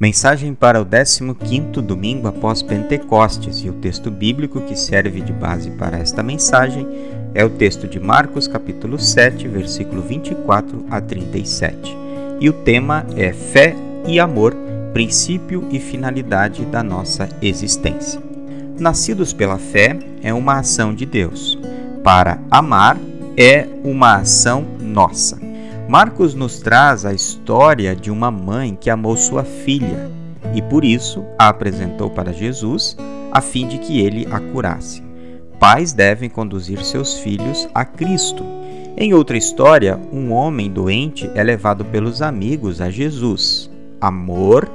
Mensagem para o 15º domingo após Pentecostes e o texto bíblico que serve de base para esta mensagem é o texto de Marcos capítulo 7, versículo 24 a 37. E o tema é fé e amor, princípio e finalidade da nossa existência. Nascidos pela fé é uma ação de Deus. Para amar é uma ação nossa. Marcos nos traz a história de uma mãe que amou sua filha e por isso a apresentou para Jesus a fim de que ele a curasse. Pais devem conduzir seus filhos a Cristo. Em outra história, um homem doente é levado pelos amigos a Jesus. Amor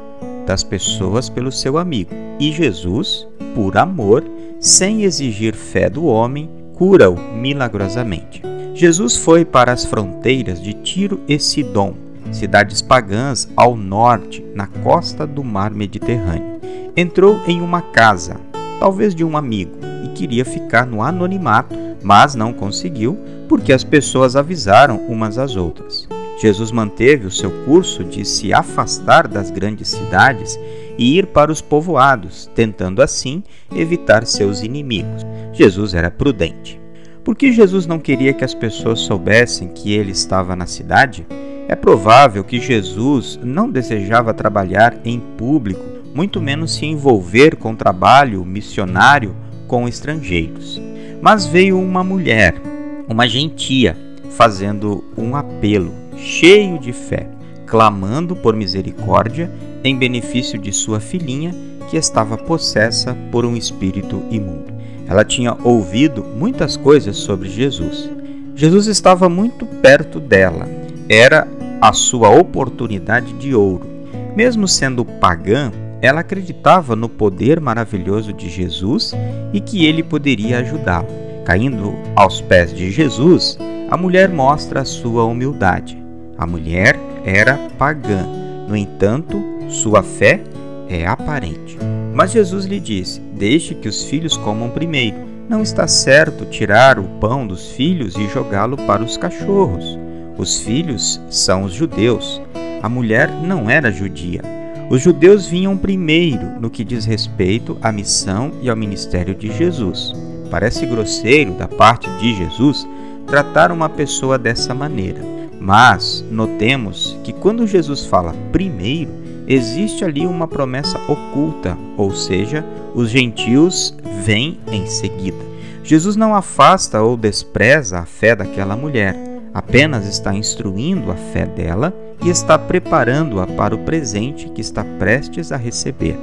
das pessoas pelo seu amigo. E Jesus, por amor, sem exigir fé do homem, cura-o milagrosamente. Jesus foi para as fronteiras de Tiro e Sidom, cidades pagãs ao norte, na costa do mar Mediterrâneo. Entrou em uma casa, talvez de um amigo, e queria ficar no anonimato, mas não conseguiu porque as pessoas avisaram umas às outras. Jesus manteve o seu curso de se afastar das grandes cidades e ir para os povoados, tentando assim evitar seus inimigos. Jesus era prudente. Por que Jesus não queria que as pessoas soubessem que ele estava na cidade? É provável que Jesus não desejava trabalhar em público, muito menos se envolver com trabalho missionário com estrangeiros. Mas veio uma mulher, uma gentia, fazendo um apelo, cheio de fé, clamando por misericórdia em benefício de sua filhinha que estava possessa por um espírito imundo. Ela tinha ouvido muitas coisas sobre Jesus. Jesus estava muito perto dela. Era a sua oportunidade de ouro. Mesmo sendo pagã, ela acreditava no poder maravilhoso de Jesus e que ele poderia ajudá-la. Caindo aos pés de Jesus, a mulher mostra a sua humildade. A mulher era pagã, no entanto, sua fé é aparente. Mas Jesus lhe disse: Deixe que os filhos comam primeiro. Não está certo tirar o pão dos filhos e jogá-lo para os cachorros. Os filhos são os judeus. A mulher não era judia. Os judeus vinham primeiro no que diz respeito à missão e ao ministério de Jesus. Parece grosseiro da parte de Jesus tratar uma pessoa dessa maneira. Mas notemos que quando Jesus fala primeiro, existe ali uma promessa oculta, ou seja, os gentios vêm em seguida. Jesus não afasta ou despreza a fé daquela mulher, apenas está instruindo a fé dela e está preparando-a para o presente que está prestes a receber.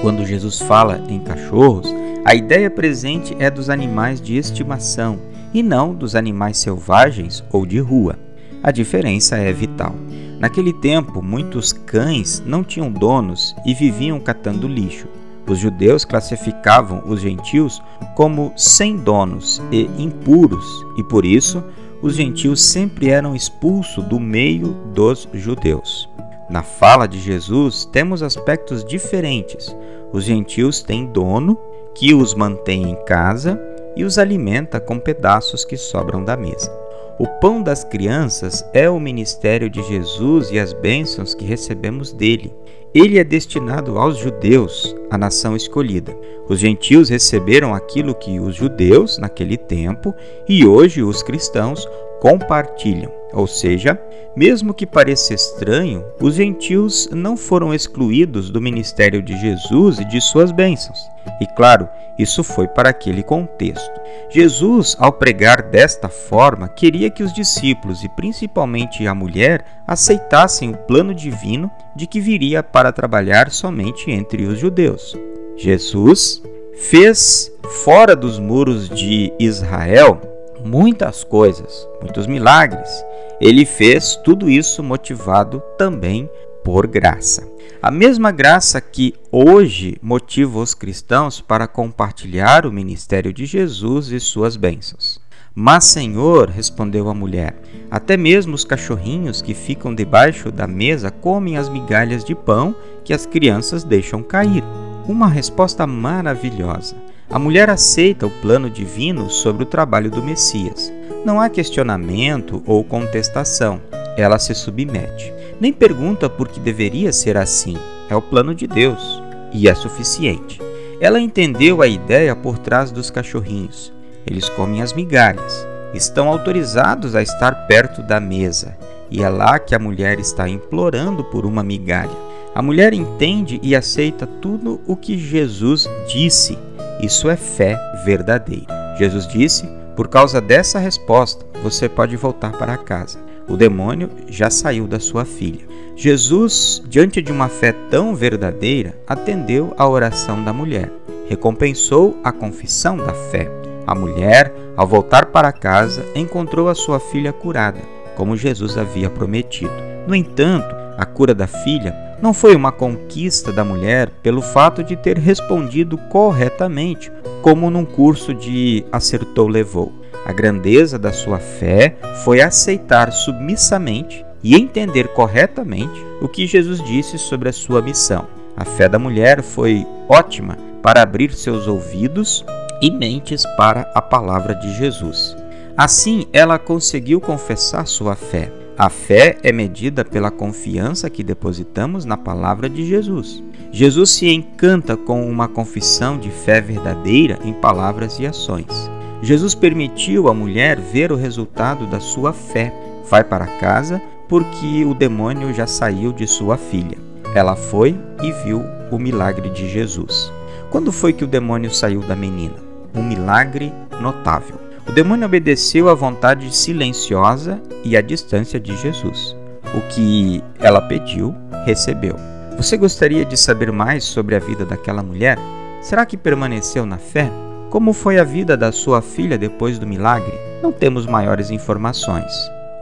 Quando Jesus fala em cachorros, a ideia presente é dos animais de estimação e não dos animais selvagens ou de rua. A diferença é vital. Naquele tempo, muitos cães não tinham donos e viviam catando lixo. Os judeus classificavam os gentios como sem donos e impuros, e por isso os gentios sempre eram expulsos do meio dos judeus. Na fala de Jesus, temos aspectos diferentes. Os gentios têm dono, que os mantém em casa e os alimenta com pedaços que sobram da mesa. O pão das crianças é o ministério de Jesus e as bênçãos que recebemos dele. Ele é destinado aos judeus, a nação escolhida. Os gentios receberam aquilo que os judeus, naquele tempo, e hoje os cristãos compartilham. Ou seja, mesmo que pareça estranho, os gentios não foram excluídos do ministério de Jesus e de suas bênçãos. E claro, isso foi para aquele contexto. Jesus, ao pregar desta forma, queria que os discípulos e principalmente a mulher aceitassem o plano divino de que viria para trabalhar somente entre os judeus. Jesus fez fora dos muros de Israel muitas coisas, muitos milagres. Ele fez tudo isso motivado também por graça. A mesma graça que hoje motiva os cristãos para compartilhar o ministério de Jesus e suas bênçãos. Mas, Senhor, respondeu a mulher, até mesmo os cachorrinhos que ficam debaixo da mesa comem as migalhas de pão que as crianças deixam cair. Uma resposta maravilhosa. A mulher aceita o plano divino sobre o trabalho do Messias. Não há questionamento ou contestação, ela se submete. Nem pergunta por que deveria ser assim. é o plano de Deus e é suficiente. Ela entendeu a ideia por trás dos cachorrinhos. Eles comem as migalhas, estão autorizados a estar perto da mesa, e é lá que a mulher está implorando por uma migalha. A mulher entende e aceita tudo o que Jesus disse. Isso é fé verdadeira. Jesus disse: Por causa dessa resposta, você pode voltar para casa. O demônio já saiu da sua filha. Jesus, diante de uma fé tão verdadeira, atendeu à oração da mulher, recompensou a confissão da fé. A mulher, ao voltar para casa, encontrou a sua filha curada, como Jesus havia prometido. No entanto, a cura da filha não foi uma conquista da mulher pelo fato de ter respondido corretamente, como num curso de acertou levou. A grandeza da sua fé foi aceitar submissamente e entender corretamente o que Jesus disse sobre a sua missão. A fé da mulher foi ótima para abrir seus ouvidos e mentes para a palavra de Jesus. Assim, ela conseguiu confessar sua fé. A fé é medida pela confiança que depositamos na palavra de Jesus. Jesus se encanta com uma confissão de fé verdadeira em palavras e ações. Jesus permitiu à mulher ver o resultado da sua fé. Vai para casa porque o demônio já saiu de sua filha. Ela foi e viu o milagre de Jesus. Quando foi que o demônio saiu da menina? Um milagre notável. O demônio obedeceu à vontade silenciosa e à distância de Jesus. O que ela pediu, recebeu. Você gostaria de saber mais sobre a vida daquela mulher? Será que permaneceu na fé? Como foi a vida da sua filha depois do milagre? Não temos maiores informações.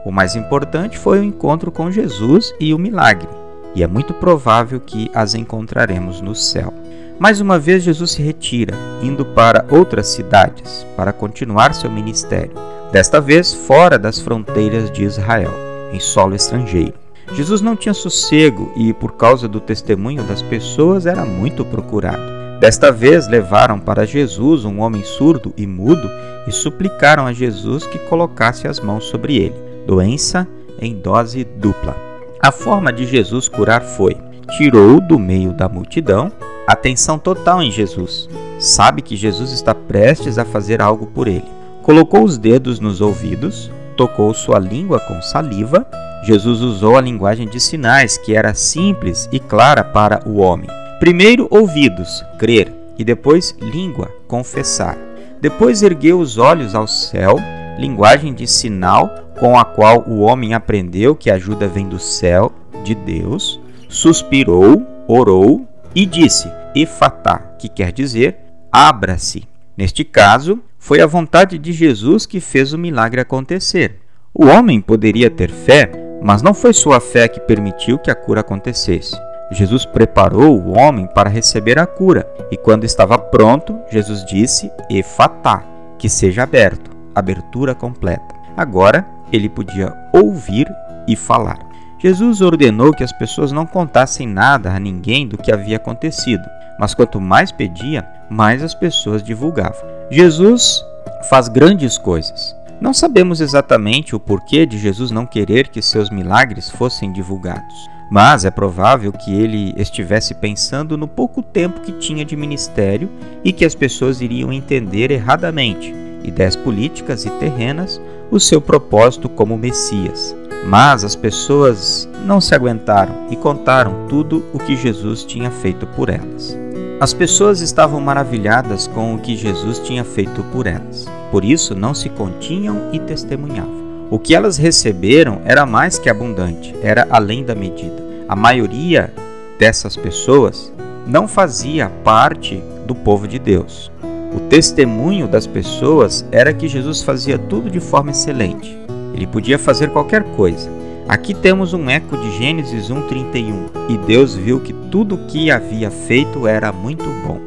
O mais importante foi o encontro com Jesus e o milagre, e é muito provável que as encontraremos no céu. Mais uma vez, Jesus se retira, indo para outras cidades para continuar seu ministério, desta vez fora das fronteiras de Israel, em solo estrangeiro. Jesus não tinha sossego e, por causa do testemunho das pessoas, era muito procurado. Desta vez levaram para Jesus um homem surdo e mudo e suplicaram a Jesus que colocasse as mãos sobre ele. Doença em dose dupla. A forma de Jesus curar foi: tirou do meio da multidão, atenção total em Jesus. Sabe que Jesus está prestes a fazer algo por ele. Colocou os dedos nos ouvidos, tocou sua língua com saliva. Jesus usou a linguagem de sinais, que era simples e clara para o homem. Primeiro ouvidos, crer, e depois língua, confessar. Depois ergueu os olhos ao céu, linguagem de sinal com a qual o homem aprendeu que a ajuda vem do céu, de Deus, suspirou, orou e disse: Efatá, que quer dizer abra-se. Neste caso, foi a vontade de Jesus que fez o milagre acontecer. O homem poderia ter fé, mas não foi sua fé que permitiu que a cura acontecesse. Jesus preparou o homem para receber a cura, e quando estava pronto, Jesus disse: Efatá, que seja aberto, abertura completa. Agora ele podia ouvir e falar. Jesus ordenou que as pessoas não contassem nada a ninguém do que havia acontecido, mas quanto mais pedia, mais as pessoas divulgavam. Jesus faz grandes coisas. Não sabemos exatamente o porquê de Jesus não querer que seus milagres fossem divulgados mas é provável que ele estivesse pensando no pouco tempo que tinha de ministério e que as pessoas iriam entender erradamente, ideias políticas e terrenas, o seu propósito como Messias. Mas as pessoas não se aguentaram e contaram tudo o que Jesus tinha feito por elas. As pessoas estavam maravilhadas com o que Jesus tinha feito por elas. Por isso não se continham e testemunhavam. O que elas receberam era mais que abundante, era além da medida. A maioria dessas pessoas não fazia parte do povo de Deus. O testemunho das pessoas era que Jesus fazia tudo de forma excelente. Ele podia fazer qualquer coisa. Aqui temos um eco de Gênesis 1:31. E Deus viu que tudo o que havia feito era muito bom.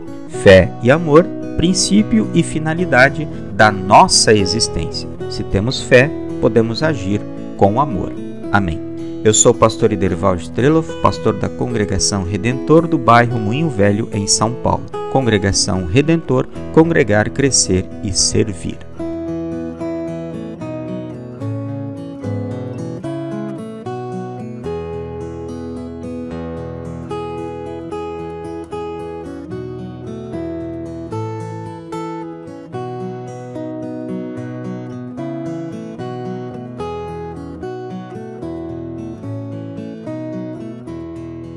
Fé e amor, princípio e finalidade da nossa existência. Se temos fé, podemos agir com amor. Amém. Eu sou o pastor Iderval Streloff, pastor da Congregação Redentor do bairro Moinho Velho, em São Paulo. Congregação Redentor, congregar, crescer e servir.